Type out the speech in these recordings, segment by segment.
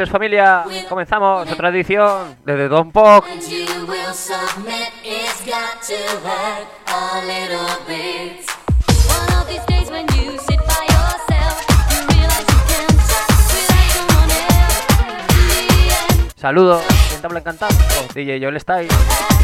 noches familia, comenzamos otra edición desde Don Pop. Saludos, encantado, oh, DJ Joel Style.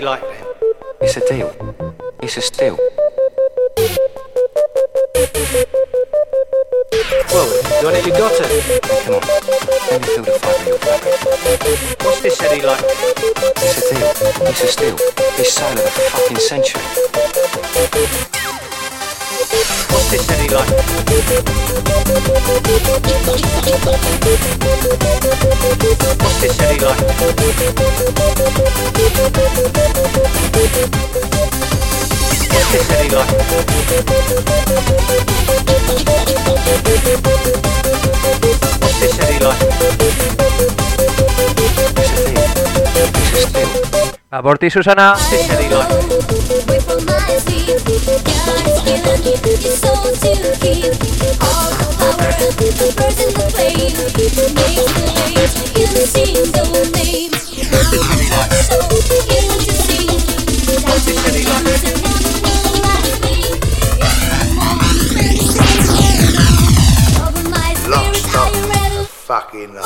like them. What's Susana. What's this city página.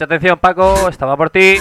Mucha atención, Paco, estaba por ti.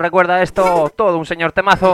Recuerda esto? Todo un señor temazo.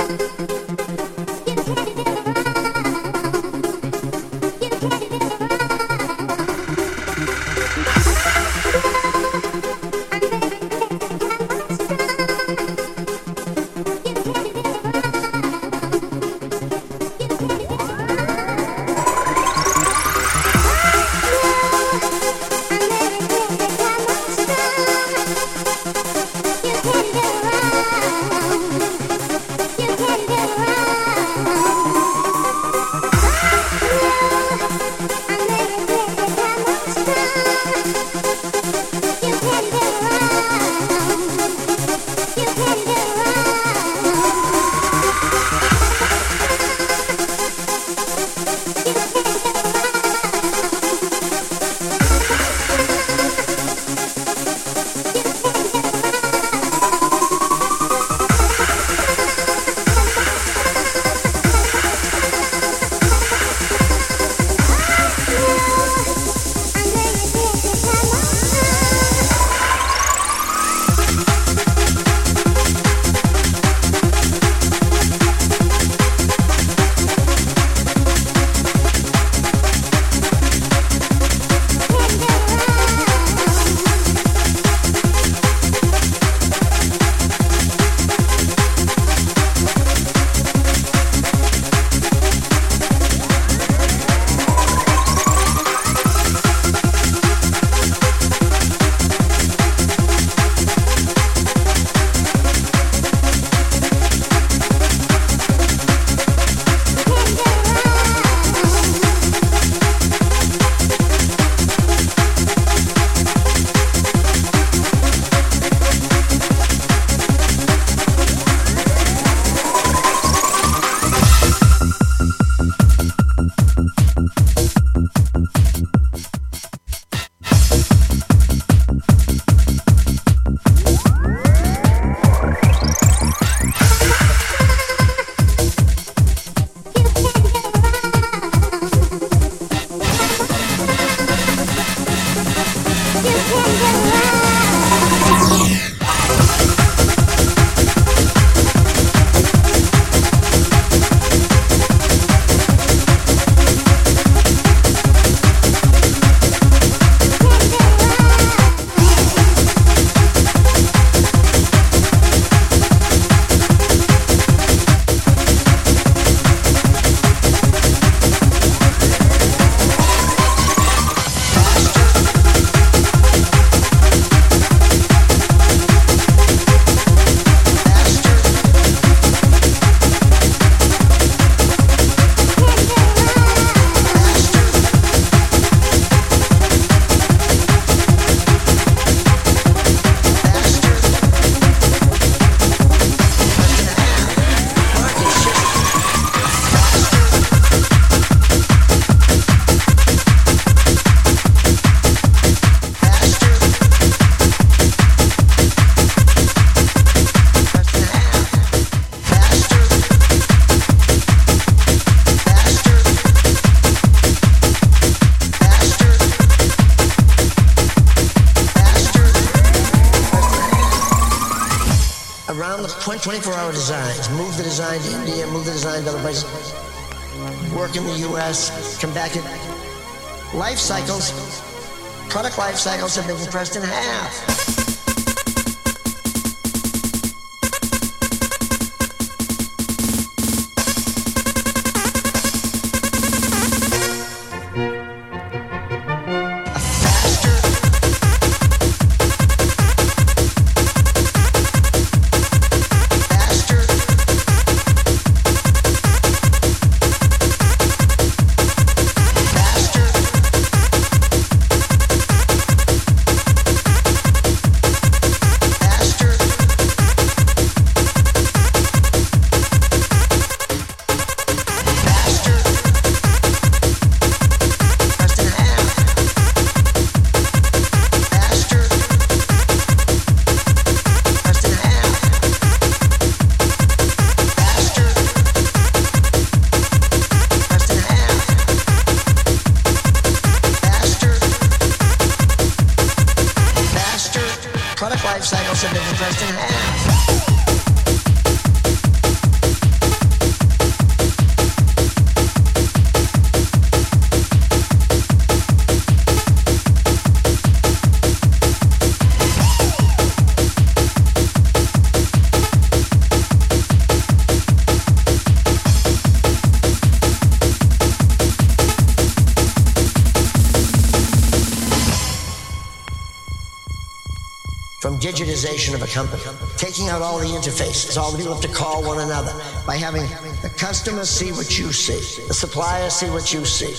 U.S., come back. In. Life cycles, product life cycles have been compressed in half. Digitization of a company, taking out all the interfaces, all the people have to call one another by having the customer see what you see, the supplier see what you see.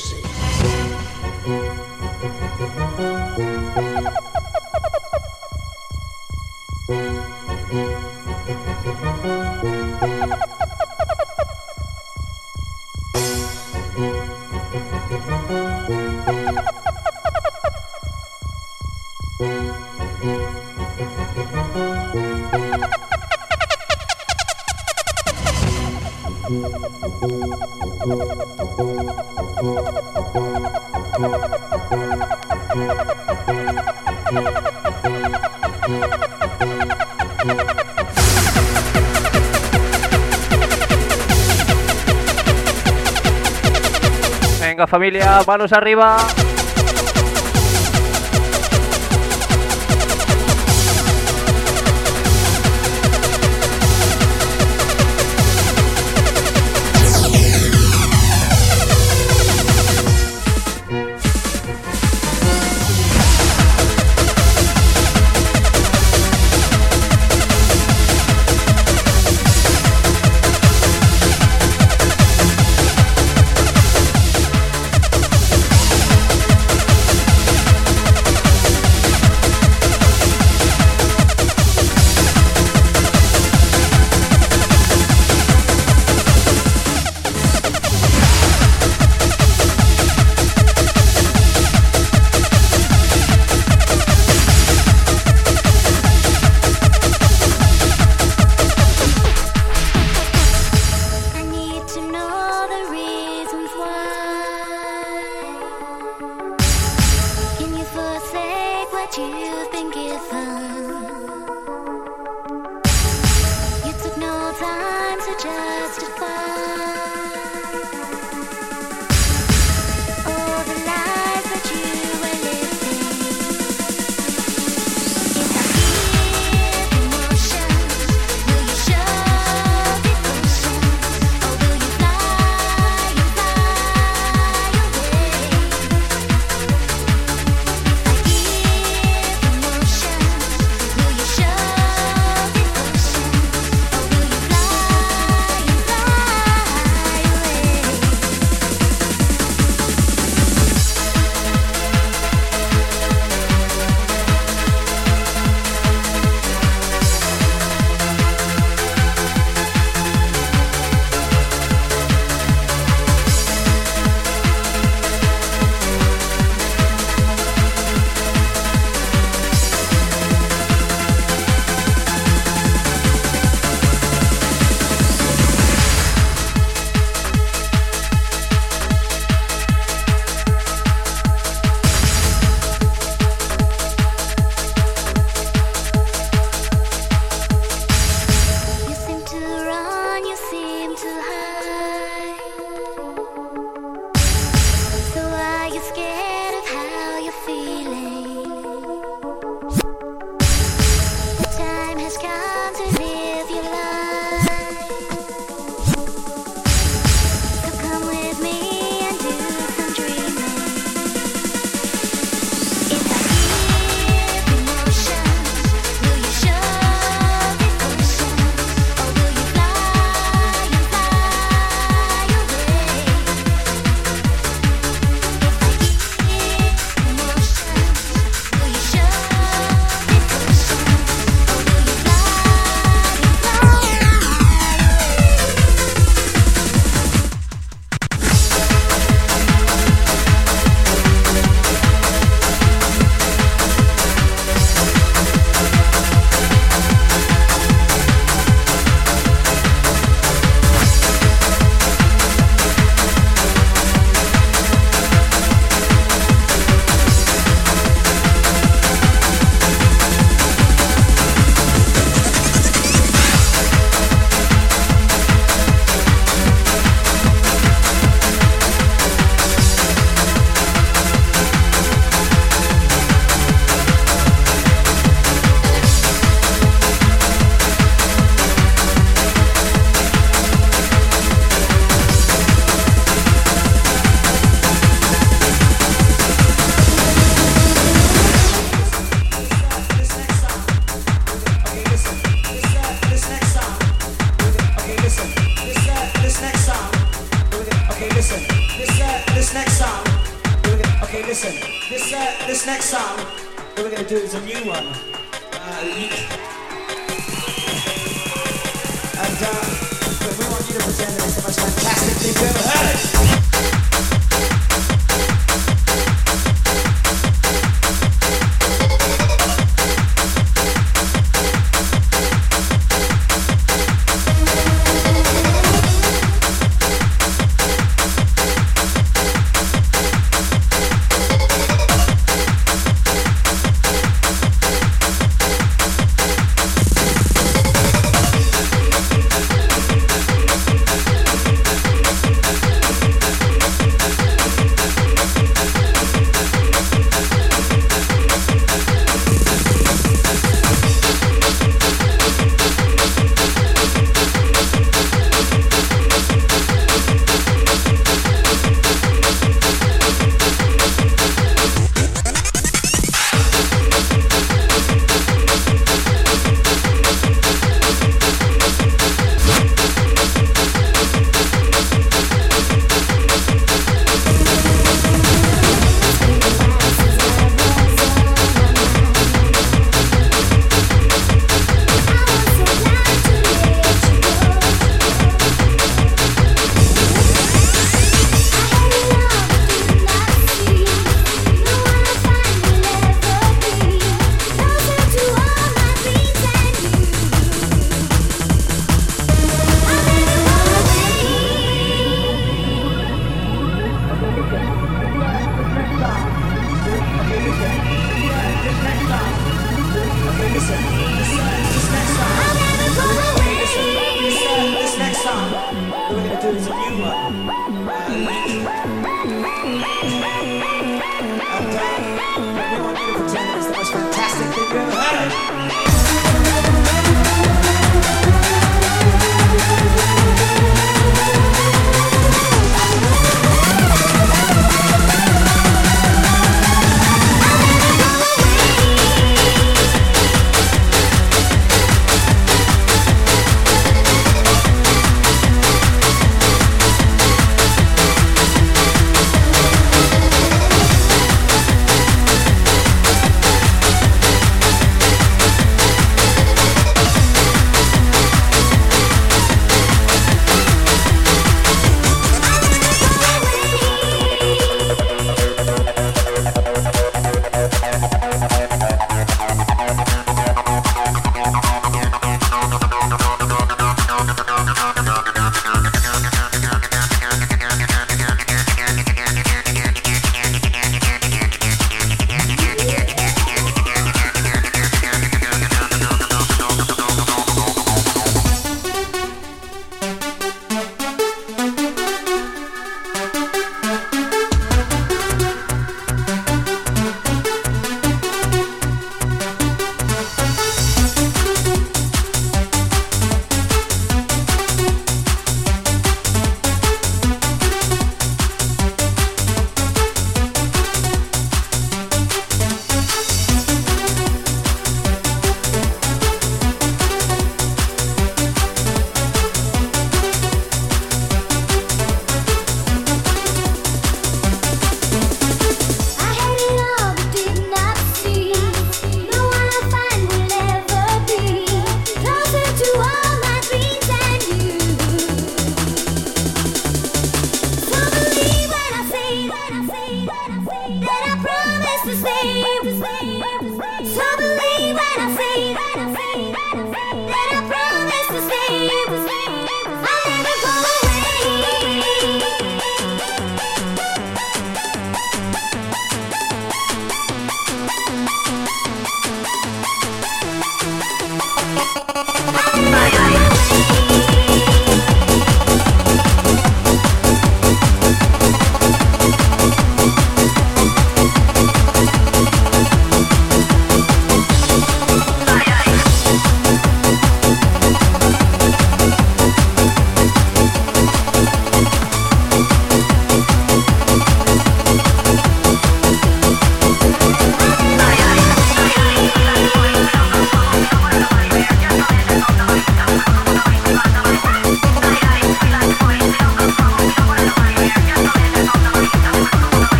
familia, manos arriba.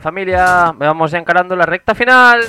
Familia, vamos encarando la recta final.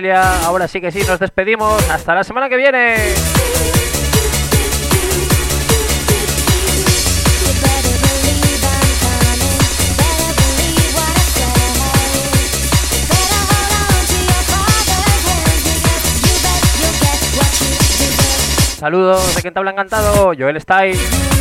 familia. Ahora sí que sí, nos despedimos. Hasta la semana que viene. Saludos de quien te habla encantado, Joel Style.